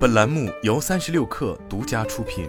本栏目由三十六氪独家出品。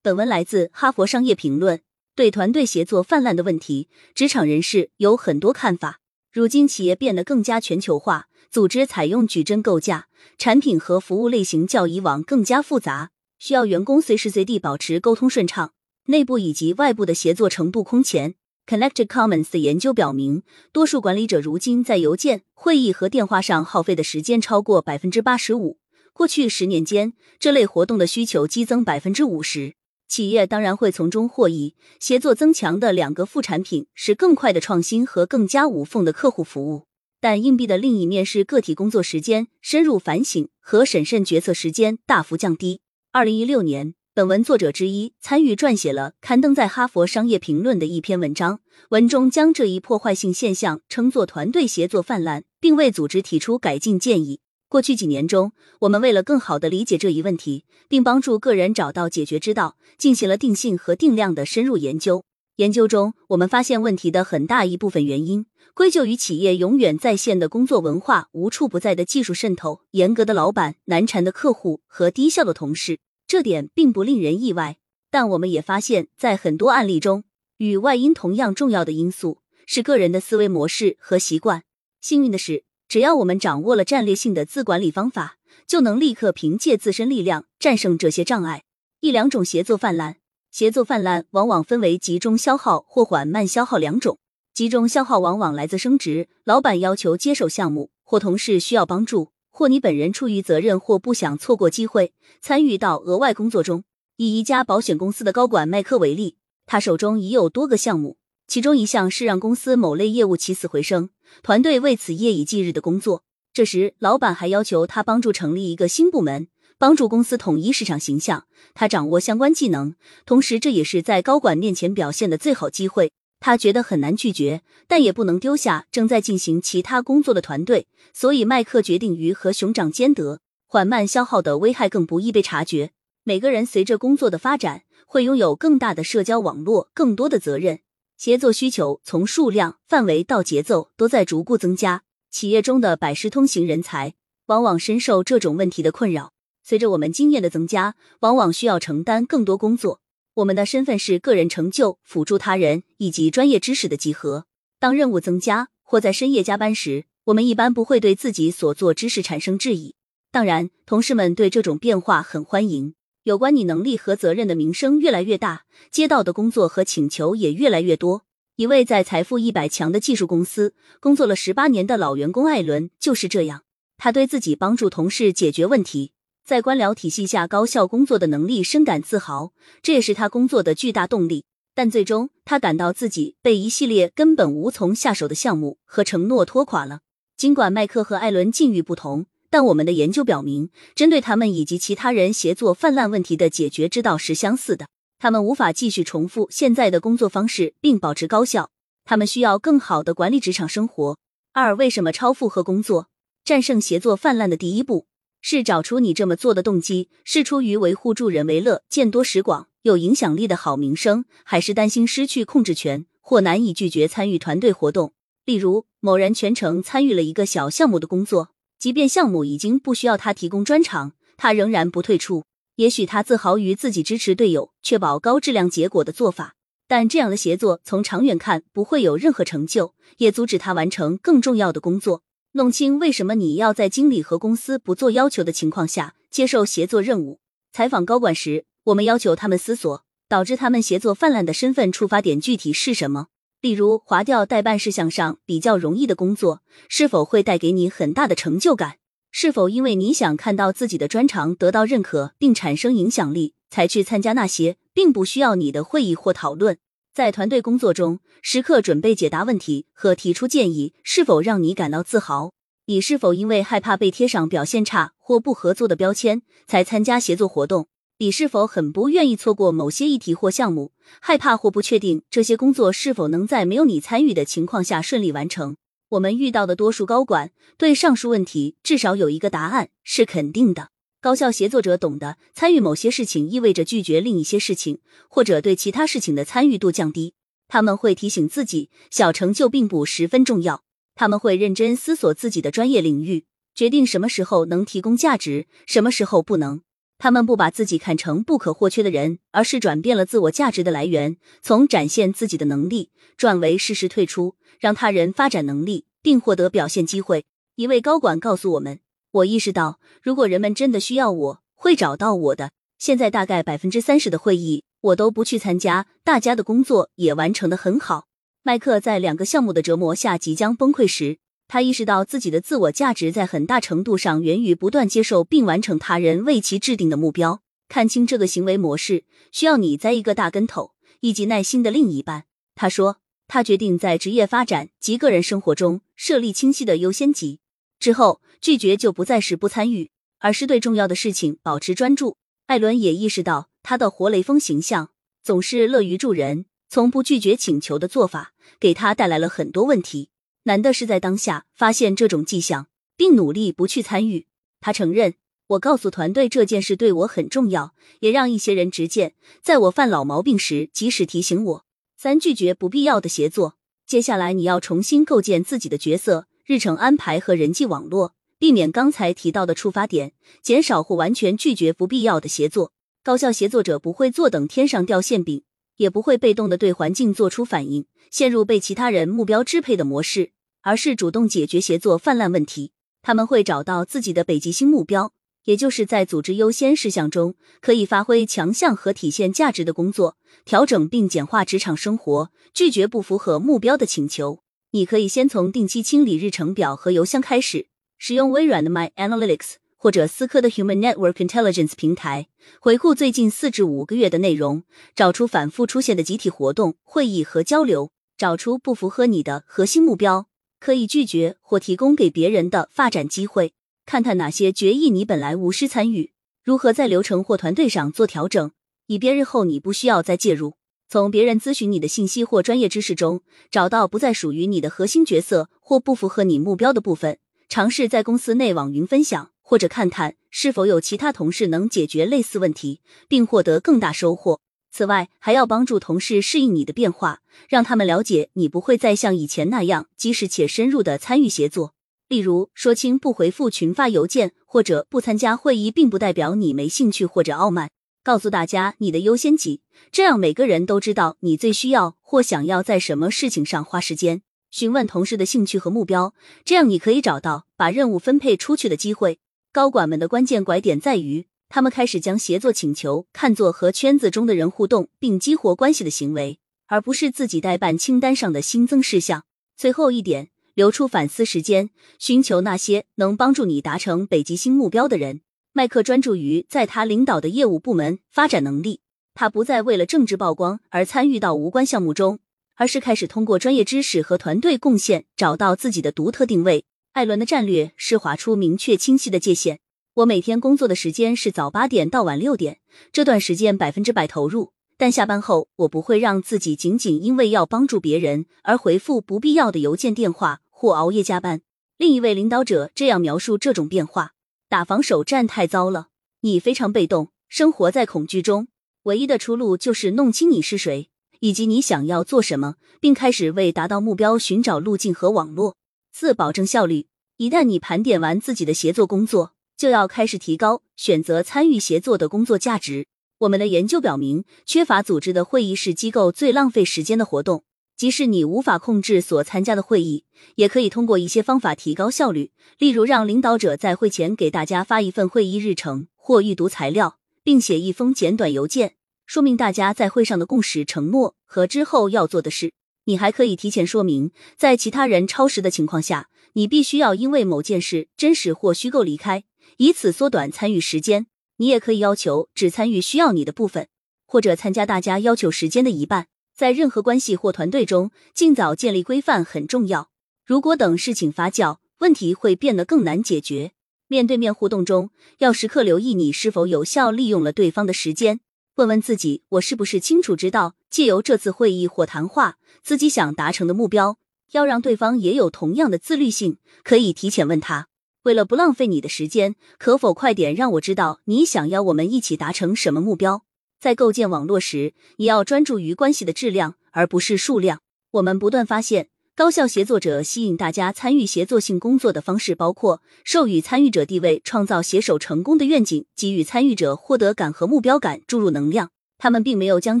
本文来自《哈佛商业评论》。对团队协作泛滥的问题，职场人士有很多看法。如今企业变得更加全球化，组织采用矩阵构架，产品和服务类型较以往更加复杂，需要员工随时随地保持沟通顺畅，内部以及外部的协作程度空前。Connected Commons 的研究表明，多数管理者如今在邮件、会议和电话上耗费的时间超过百分之八十五。过去十年间，这类活动的需求激增百分之五十，企业当然会从中获益。协作增强的两个副产品是更快的创新和更加无缝的客户服务。但硬币的另一面是个体工作时间、深入反省和审慎决策时间大幅降低。二零一六年。本文作者之一参与撰写了刊登在《哈佛商业评论》的一篇文章，文中将这一破坏性现象称作团队协作泛滥，并为组织提出改进建议。过去几年中，我们为了更好的理解这一问题，并帮助个人找到解决之道，进行了定性和定量的深入研究。研究中，我们发现问题的很大一部分原因归咎于企业永远在线的工作文化、无处不在的技术渗透、严格的老板、难缠的客户和低效的同事。这点并不令人意外，但我们也发现，在很多案例中，与外因同样重要的因素是个人的思维模式和习惯。幸运的是，只要我们掌握了战略性的自管理方法，就能立刻凭借自身力量战胜这些障碍。一两种协作泛滥，协作泛滥往往分为集中消耗或缓慢消耗两种。集中消耗往往来自升职、老板要求接手项目或同事需要帮助。或你本人出于责任或不想错过机会，参与到额外工作中。以一家保险公司的高管麦克为例，他手中已有多个项目，其中一项是让公司某类业务起死回生，团队为此夜以继日的工作。这时，老板还要求他帮助成立一个新部门，帮助公司统一市场形象。他掌握相关技能，同时这也是在高管面前表现的最好机会。他觉得很难拒绝，但也不能丢下正在进行其他工作的团队，所以麦克决定鱼和熊掌兼得。缓慢消耗的危害更不易被察觉。每个人随着工作的发展，会拥有更大的社交网络，更多的责任。协作需求从数量、范围到节奏都在逐步增加。企业中的百事通行人才往往深受这种问题的困扰。随着我们经验的增加，往往需要承担更多工作。我们的身份是个人成就、辅助他人以及专业知识的集合。当任务增加或在深夜加班时，我们一般不会对自己所做之事产生质疑。当然，同事们对这种变化很欢迎。有关你能力和责任的名声越来越大，接到的工作和请求也越来越多。一位在财富一百强的技术公司工作了十八年的老员工艾伦就是这样。他对自己帮助同事解决问题。在官僚体系下高效工作的能力深感自豪，这也是他工作的巨大动力。但最终，他感到自己被一系列根本无从下手的项目和承诺拖垮了。尽管麦克和艾伦境遇不同，但我们的研究表明，针对他们以及其他人协作泛滥问题的解决之道是相似的。他们无法继续重复现在的工作方式并保持高效，他们需要更好的管理职场生活。二、为什么超负荷工作战胜协作泛滥的第一步？是找出你这么做的动机是出于维护助人为乐、见多识广、有影响力的好名声，还是担心失去控制权或难以拒绝参与团队活动？例如，某人全程参与了一个小项目的工作，即便项目已经不需要他提供专长，他仍然不退出。也许他自豪于自己支持队友、确保高质量结果的做法，但这样的协作从长远看不会有任何成就，也阻止他完成更重要的工作。弄清为什么你要在经理和公司不做要求的情况下接受协作任务。采访高管时，我们要求他们思索导致他们协作泛滥的身份出发点具体是什么。例如，划掉代办事项上比较容易的工作，是否会带给你很大的成就感？是否因为你想看到自己的专长得到认可并产生影响力，才去参加那些并不需要你的会议或讨论？在团队工作中，时刻准备解答问题和提出建议，是否让你感到自豪？你是否因为害怕被贴上表现差或不合作的标签，才参加协作活动？你是否很不愿意错过某些议题或项目，害怕或不确定这些工作是否能在没有你参与的情况下顺利完成？我们遇到的多数高管对上述问题至少有一个答案是肯定的。高效协作者懂得，参与某些事情意味着拒绝另一些事情，或者对其他事情的参与度降低。他们会提醒自己，小成就并不十分重要。他们会认真思索自己的专业领域，决定什么时候能提供价值，什么时候不能。他们不把自己看成不可或缺的人，而是转变了自我价值的来源，从展现自己的能力转为适时退出，让他人发展能力并获得表现机会。一位高管告诉我们：“我意识到，如果人们真的需要我，会找到我的。现在大概百分之三十的会议我都不去参加，大家的工作也完成的很好。”麦克在两个项目的折磨下即将崩溃时。他意识到自己的自我价值在很大程度上源于不断接受并完成他人为其制定的目标。看清这个行为模式，需要你栽一个大跟头，以及耐心的另一半。他说，他决定在职业发展及个人生活中设立清晰的优先级。之后，拒绝就不再是不参与，而是对重要的事情保持专注。艾伦也意识到，他的活雷锋形象总是乐于助人、从不拒绝请求的做法，给他带来了很多问题。难的是在当下发现这种迹象，并努力不去参与。他承认，我告诉团队这件事对我很重要，也让一些人直见，在我犯老毛病时及时提醒我。三、拒绝不必要的协作。接下来你要重新构建自己的角色、日程安排和人际网络，避免刚才提到的触发点，减少或完全拒绝不必要的协作。高效协作者不会坐等天上掉馅饼，也不会被动的对环境做出反应，陷入被其他人目标支配的模式。而是主动解决协作泛滥问题。他们会找到自己的北极星目标，也就是在组织优先事项中可以发挥强项和体现价值的工作，调整并简化职场生活，拒绝不符合目标的请求。你可以先从定期清理日程表和邮箱开始，使用微软的 My Analytics 或者思科的 Human Network Intelligence 平台，回顾最近四至五个月的内容，找出反复出现的集体活动、会议和交流，找出不符合你的核心目标。可以拒绝或提供给别人的发展机会，看看哪些决议你本来无需参与，如何在流程或团队上做调整，以便日后你不需要再介入。从别人咨询你的信息或专业知识中找到不再属于你的核心角色或不符合你目标的部分，尝试在公司内网云分享，或者看看是否有其他同事能解决类似问题，并获得更大收获。此外，还要帮助同事适应你的变化，让他们了解你不会再像以前那样及时且深入的参与协作。例如，说清不回复群发邮件或者不参加会议，并不代表你没兴趣或者傲慢。告诉大家你的优先级，这样每个人都知道你最需要或想要在什么事情上花时间。询问同事的兴趣和目标，这样你可以找到把任务分配出去的机会。高管们的关键拐点在于。他们开始将协作请求看作和圈子中的人互动并激活关系的行为，而不是自己代办清单上的新增事项。最后一点，留出反思时间，寻求那些能帮助你达成北极星目标的人。麦克专注于在他领导的业务部门发展能力，他不再为了政治曝光而参与到无关项目中，而是开始通过专业知识和团队贡献找到自己的独特定位。艾伦的战略是划出明确清晰的界限。我每天工作的时间是早八点到晚六点，这段时间百分之百投入。但下班后，我不会让自己仅仅因为要帮助别人而回复不必要的邮件、电话或熬夜加班。另一位领导者这样描述这种变化：打防守战太糟了，你非常被动，生活在恐惧中。唯一的出路就是弄清你是谁，以及你想要做什么，并开始为达到目标寻找路径和网络。四、保证效率。一旦你盘点完自己的协作工作。就要开始提高选择参与协作的工作价值。我们的研究表明，缺乏组织的会议是机构最浪费时间的活动。即使你无法控制所参加的会议，也可以通过一些方法提高效率，例如让领导者在会前给大家发一份会议日程或预读材料，并写一封简短邮件，说明大家在会上的共识、承诺和之后要做的事。你还可以提前说明，在其他人超时的情况下，你必须要因为某件事真实或虚构离开。以此缩短参与时间。你也可以要求只参与需要你的部分，或者参加大家要求时间的一半。在任何关系或团队中，尽早建立规范很重要。如果等事情发酵，问题会变得更难解决。面对面互动中，要时刻留意你是否有效利用了对方的时间。问问自己：我是不是清楚知道，借由这次会议或谈话，自己想达成的目标？要让对方也有同样的自律性，可以提前问他。为了不浪费你的时间，可否快点让我知道你想要我们一起达成什么目标？在构建网络时，也要专注于关系的质量而不是数量。我们不断发现，高效协作者吸引大家参与协作性工作的方式包括授予参与者地位，创造携手成功的愿景，给予参与者获得感和目标感，注入能量。他们并没有将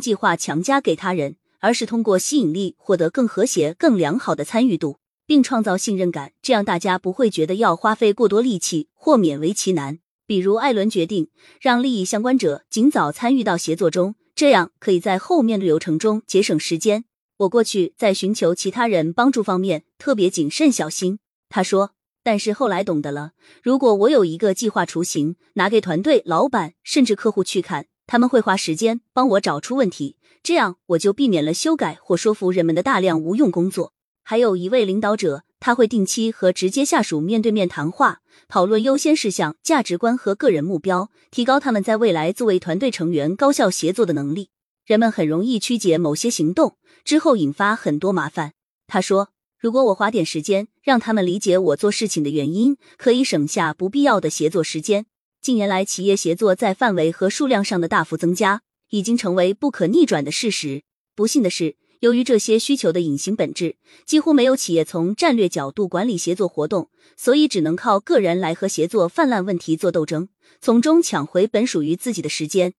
计划强加给他人，而是通过吸引力获得更和谐、更良好的参与度，并创造信任感。这样大家不会觉得要花费过多力气或勉为其难。比如，艾伦决定让利益相关者尽早参与到协作中，这样可以在后面的流程中节省时间。我过去在寻求其他人帮助方面特别谨慎小心，他说。但是后来懂得了，如果我有一个计划雏形，拿给团队、老板甚至客户去看，他们会花时间帮我找出问题，这样我就避免了修改或说服人们的大量无用工作。还有一位领导者，他会定期和直接下属面对面谈话，讨论优先事项、价值观和个人目标，提高他们在未来作为团队成员高效协作的能力。人们很容易曲解某些行动，之后引发很多麻烦。他说：“如果我花点时间让他们理解我做事情的原因，可以省下不必要的协作时间。”近年来，企业协作在范围和数量上的大幅增加，已经成为不可逆转的事实。不幸的是，由于这些需求的隐形本质，几乎没有企业从战略角度管理协作活动，所以只能靠个人来和协作泛滥问题做斗争，从中抢回本属于自己的时间。